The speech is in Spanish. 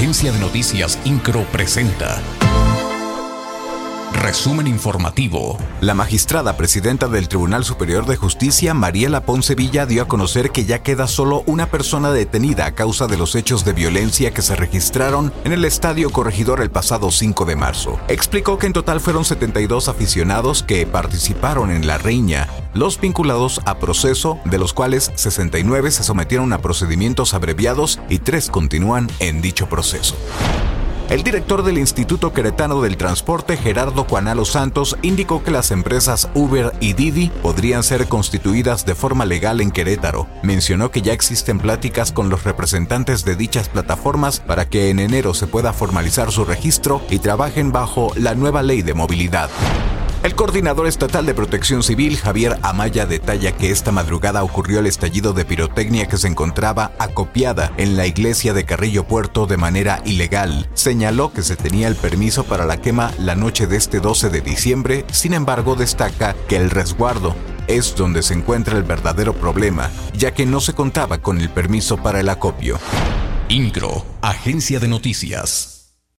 Agencia de Noticias Incro presenta. Resumen informativo. La magistrada presidenta del Tribunal Superior de Justicia, Mariela Ponce Villa, dio a conocer que ya queda solo una persona detenida a causa de los hechos de violencia que se registraron en el Estadio Corregidor el pasado 5 de marzo. Explicó que en total fueron 72 aficionados que participaron en la riña, los vinculados a proceso, de los cuales 69 se sometieron a procedimientos abreviados y 3 continúan en dicho proceso. El director del Instituto Queretano del Transporte, Gerardo Juanalo Santos, indicó que las empresas Uber y Didi podrían ser constituidas de forma legal en Querétaro. Mencionó que ya existen pláticas con los representantes de dichas plataformas para que en enero se pueda formalizar su registro y trabajen bajo la nueva ley de movilidad. El coordinador estatal de protección civil, Javier Amaya, detalla que esta madrugada ocurrió el estallido de pirotecnia que se encontraba acopiada en la iglesia de Carrillo Puerto de manera ilegal. Señaló que se tenía el permiso para la quema la noche de este 12 de diciembre, sin embargo destaca que el resguardo es donde se encuentra el verdadero problema, ya que no se contaba con el permiso para el acopio. INCRO, Agencia de Noticias.